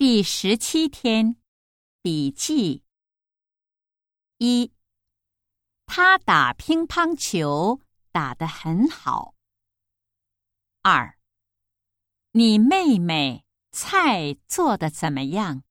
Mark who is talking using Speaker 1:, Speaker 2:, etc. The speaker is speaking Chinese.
Speaker 1: 第十七天笔记。一他打乒乓球打得很好。二你妹妹菜做的怎么样？